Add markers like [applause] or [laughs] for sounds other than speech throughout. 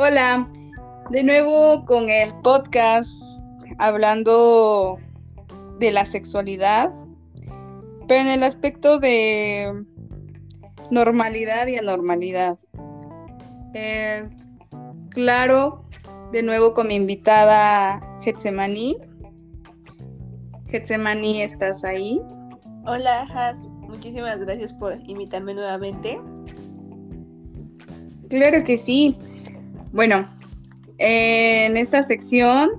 Hola, de nuevo con el podcast hablando de la sexualidad, pero en el aspecto de normalidad y anormalidad. Eh, claro, de nuevo con mi invitada Getsemaní. Getsemaní, ¿estás ahí? Hola, Has. Muchísimas gracias por invitarme nuevamente. Claro que sí. Bueno, en esta sección,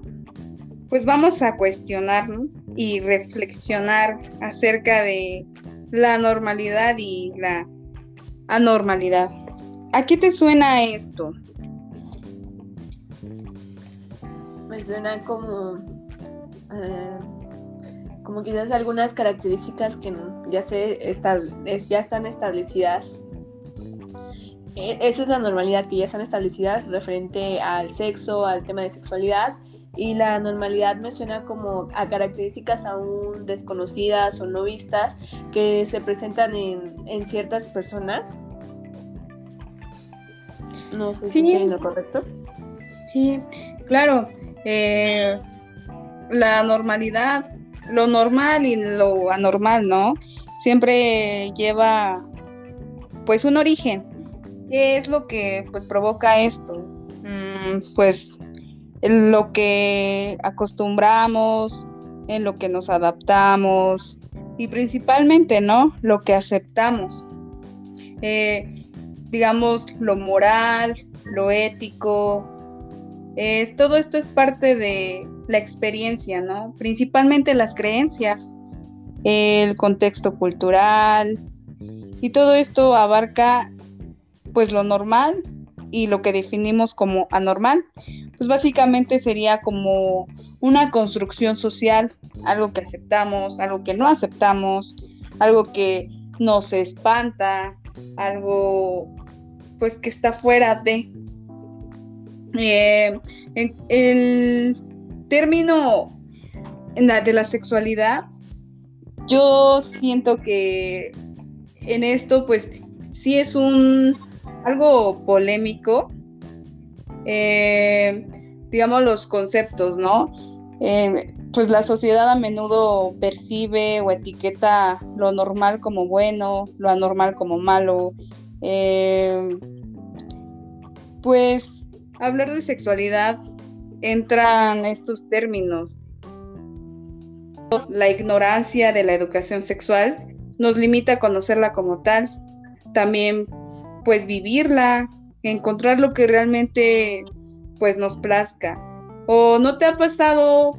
pues vamos a cuestionar y reflexionar acerca de la normalidad y la anormalidad. ¿A qué te suena esto? Me suena como, eh, como quizás algunas características que ya, se ya están establecidas esa es la normalidad que ya están establecidas referente al sexo, al tema de sexualidad. Y la normalidad me suena como a características aún desconocidas o no vistas que se presentan en, ciertas personas. No sé si estoy en lo correcto. Sí, claro. Eh, la normalidad, lo normal y lo anormal, ¿no? Siempre lleva pues un origen, ¿Qué es lo que pues provoca esto? Mm, pues en lo que acostumbramos, en lo que nos adaptamos y principalmente, ¿no? Lo que aceptamos. Eh, digamos, lo moral, lo ético, todo esto es parte de la experiencia, ¿no? Principalmente las creencias, el contexto cultural y todo esto abarca pues lo normal y lo que definimos como anormal, pues básicamente sería como una construcción social, algo que aceptamos, algo que no aceptamos, algo que nos espanta, algo pues que está fuera de. Eh, el término de la sexualidad, yo siento que en esto pues sí es un algo polémico, eh, digamos los conceptos, ¿no? Eh, pues la sociedad a menudo percibe o etiqueta lo normal como bueno, lo anormal como malo. Eh, pues hablar de sexualidad entran estos términos. La ignorancia de la educación sexual nos limita a conocerla como tal. También pues vivirla, encontrar lo que realmente pues nos plazca. ¿O no te ha pasado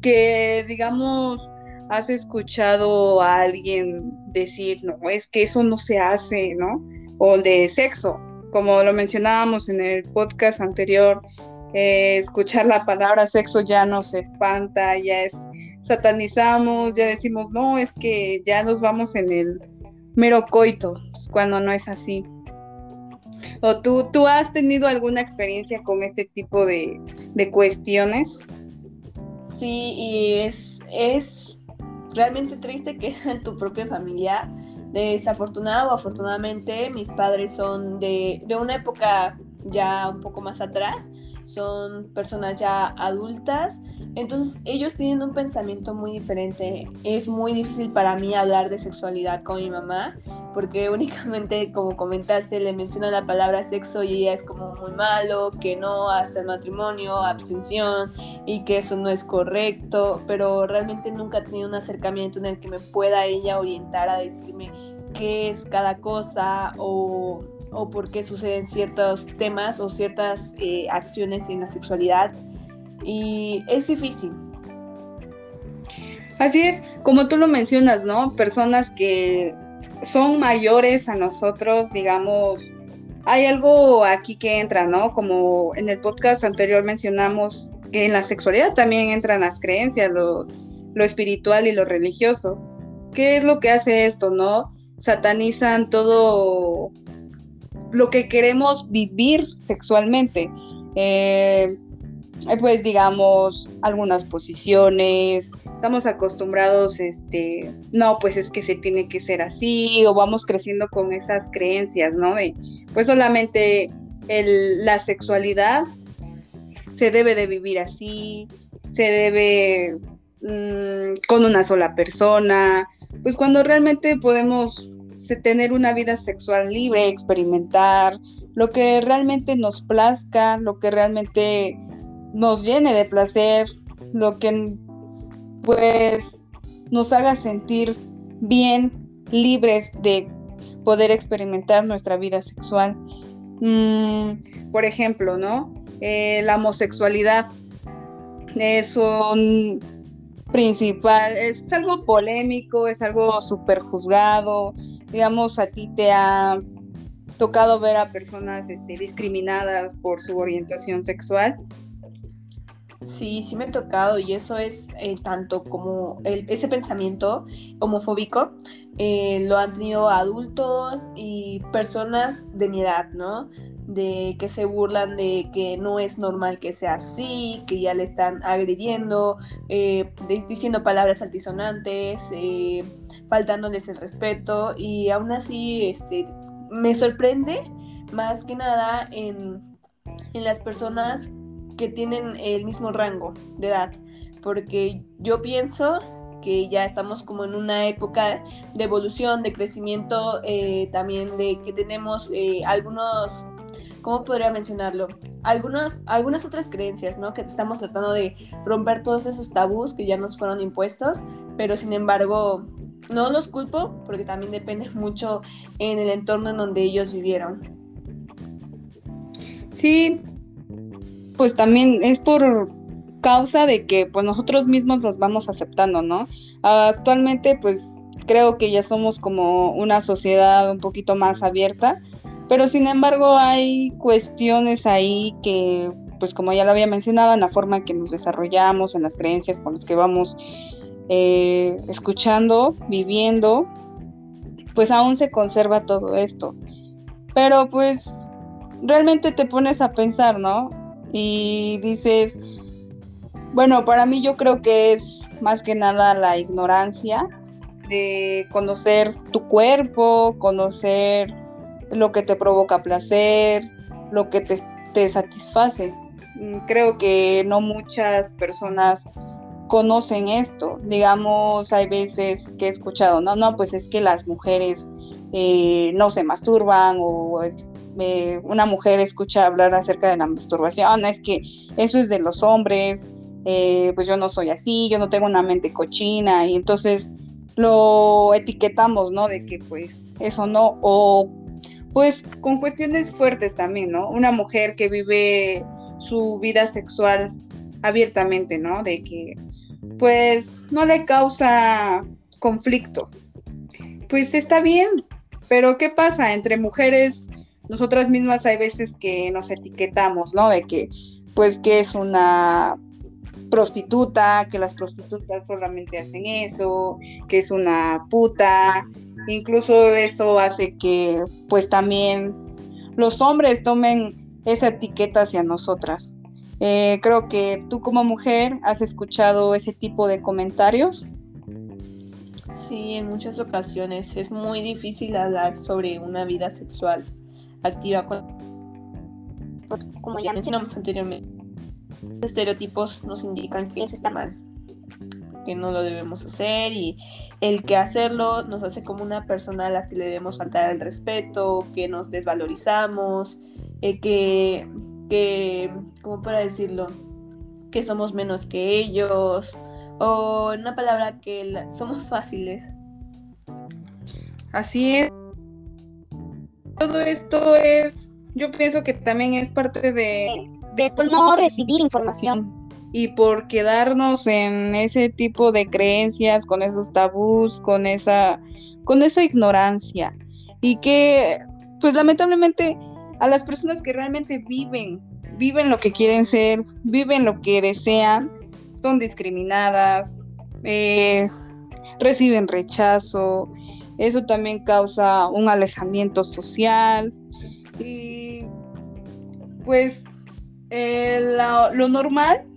que digamos has escuchado a alguien decir, no, es que eso no se hace, ¿no? O de sexo, como lo mencionábamos en el podcast anterior, eh, escuchar la palabra sexo ya nos espanta, ya es satanizamos, ya decimos, no, es que ya nos vamos en el mero coito, cuando no es así. ¿O tú, tú has tenido alguna experiencia con este tipo de, cuestiones? Sí, y es, es realmente triste que [laughs] en tu propia familia. Desafortunado o afortunadamente, mis padres son de, de una época ya un poco más atrás, son personas ya adultas, entonces ellos tienen un pensamiento muy diferente. Es muy difícil para mí hablar de sexualidad con mi mamá porque [laughs] únicamente, como comentaste, le menciona la palabra sexo y ella es como muy malo, que no hasta el matrimonio, abstención y que eso no es correcto, pero realmente nunca he tenido un acercamiento en el que me pueda ella orientar a decirme qué es cada cosa o, o por qué suceden ciertos temas o ciertas eh, acciones en la sexualidad. Y es difícil, Así es, como tú lo mencionas, ¿no? Personas que son mayores a nosotros, digamos, hay algo aquí que entra, ¿no? Como en el podcast anterior mencionamos que en la sexualidad también entran las creencias, lo, lo espiritual y lo religioso. ¿Qué es lo que hace esto, no? Satanizan todo lo que queremos vivir sexualmente. Eh, pues digamos, algunas posiciones, estamos acostumbrados, este, no, pues es que se tiene que ser así, o vamos creciendo con esas creencias, ¿no? De, pues solamente la sexualidad se debe de vivir así, se debe mm, con una sola persona, pues cuando realmente podemos tener una vida sexual libre, experimentar lo que realmente nos plazca, lo que realmente nos llene de placer, lo que pues nos haga sentir bien, libres de poder experimentar nuestra vida sexual. Mm, por ejemplo, ¿no? Eh, la homosexualidad es un principal, es algo polémico, es algo súper juzgado. Digamos, a ti te ha tocado ver a personas este, discriminadas por su orientación sexual. Sí, sí me ha tocado y eso es eh, tanto como ese pensamiento homofóbico eh, lo han tenido adultos y personas de mi edad, ¿no? De que se burlan de que no es normal que sea así, que ya le están agrediendo, eh, diciendo palabras altisonantes, faltándoles el respeto y aún así este, me sorprende más que nada en, en las personas que tienen el mismo rango de edad, porque yo pienso que ya estamos como en una época de evolución, de crecimiento, eh, también de que tenemos eh, algunos, ¿cómo podría mencionarlo? Algunas, algunas otras creencias, ¿no? Que estamos tratando de romper todos esos tabús que ya nos fueron impuestos, pero sin embargo no los culpo porque también depende [laughs] mucho en el entorno en donde ellos vivieron. Sí, pues también es por causa de que pues nosotros mismos nos vamos aceptando, ¿no? Actualmente pues creo que ya somos como una sociedad un poquito más abierta, pero sin embargo hay cuestiones ahí que pues como ya lo había mencionado, en la forma en que nos desarrollamos, en las creencias con las que vamos eh, escuchando, viviendo, pues aún se conserva todo esto. Pero pues realmente te pones a pensar, ¿no? y dices, bueno, para mí yo creo que es más que nada la ignorancia de conocer tu cuerpo, conocer lo que te provoca placer, lo que te, te satisface. Mm, creo que no muchas personas conocen esto. Digamos, hay veces que he escuchado, no, no, pues es que las mujeres eh, no se masturban o una mujer escucha hablar acerca de la masturbación, es que eso es de los hombres, eh, pues yo no soy así, yo no tengo una mente cochina, y entonces lo etiquetamos, ¿no? De que pues eso no, o pues con cuestiones fuertes también, ¿no? Una mujer que vive su vida sexual abiertamente, ¿no? De que pues no le causa conflicto. Pues está bien, pero ¿qué pasa? Entre mujeres nosotras mismas hay veces que nos etiquetamos, ¿no? De que, pues, que es una prostituta, que las prostitutas solamente hacen eso, que es una puta. Incluso eso hace que, pues, también los hombres tomen esa etiqueta hacia nosotras. Eh, creo que tú como mujer has escuchado ese tipo de comentarios. Sí, en muchas ocasiones es muy difícil hablar sobre una vida sexual activa como ya mencionamos anteriormente. estereotipos nos indican que eso está mal, que no lo debemos hacer y el que hacerlo nos hace como una persona a la que le debemos faltar el respeto, que nos desvalorizamos, eh, que, que, ¿cómo para decirlo? Que somos menos que ellos, o en una palabra que [laughs] somos fáciles. Así es todo esto es, yo pienso que también es parte de, de no recibir información. Y por quedarnos en ese tipo de creencias, con esos tabús, con esa, con esa ignorancia. Y que, pues lamentablemente, a las personas que realmente viven, viven lo que quieren ser, viven lo que desean, son discriminadas, eh, reciben rechazo, eso también causa un alejamiento social y pues eh, lo normal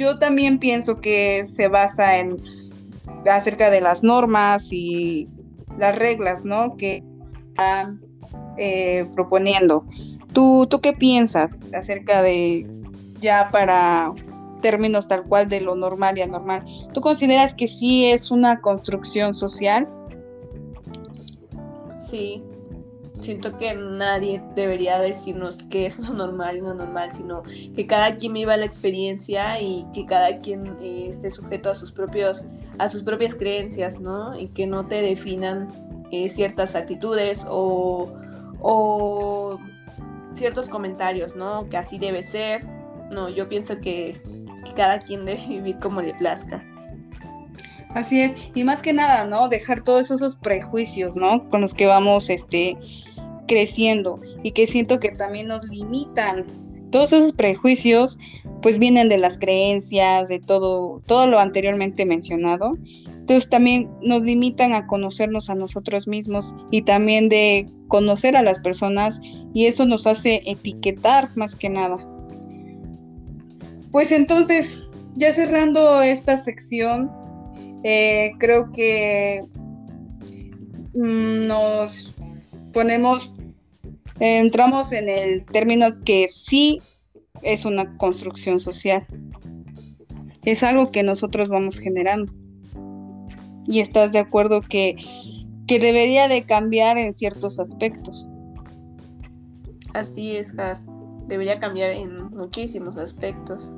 yo también pienso que se basa en acerca de las normas y las reglas, ¿no? Que eh, proponiendo. ¿Tú, ¿Tú qué piensas acerca de ya para términos tal cual de lo normal y anormal? ¿Tú consideras que sí es una construcción social? Sí, siento que nadie debería decirnos qué es lo normal y lo normal, sino que cada quien viva la experiencia y que cada quien eh, esté sujeto a sus propios, a sus propias creencias, ¿no? Y que no te definan eh, ciertas actitudes o, o ciertos comentarios, ¿no? Que así debe ser. No, yo pienso que, que cada quien debe vivir como le plazca. Así es, y más que nada, ¿no? Dejar todos esos prejuicios, ¿no? Con los que vamos, este, creciendo y que siento que también nos limitan. Todos esos prejuicios pues vienen de las creencias, de todo, todo lo anteriormente mencionado. Entonces también nos limitan a conocernos a nosotros mismos y también de conocer a las personas y eso nos hace etiquetar más que nada. Pues entonces, ya cerrando esta sección, eh, creo que mm, nos ponemos, entramos en el término que sí es una construcción social. Es algo que nosotros vamos generando. Y estás de acuerdo que, que debería de cambiar en ciertos aspectos. Así es, Has. Debería cambiar en muchísimos aspectos.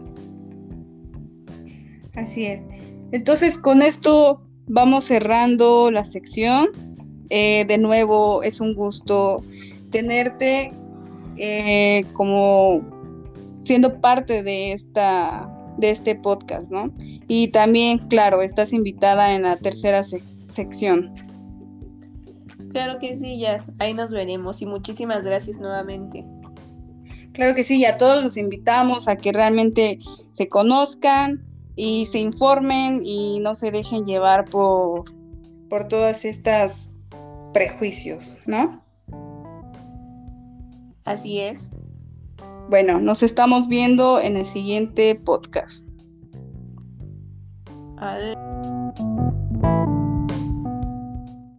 Así es. Entonces, con esto vamos cerrando la sección. Eh, de nuevo, es un gusto tenerte eh, como siendo parte de esta de este podcast, ¿no? Y también, claro, estás invitada en la tercera sección. Claro que sí, Jazz. Ahí nos veremos y muchísimas gracias nuevamente. Claro que sí, y a todos los invitamos a que realmente se conozcan y se informen y no se dejen llevar por, por todas estas prejuicios, ¿no? Así es. Bueno, nos estamos viendo en el siguiente podcast. Al...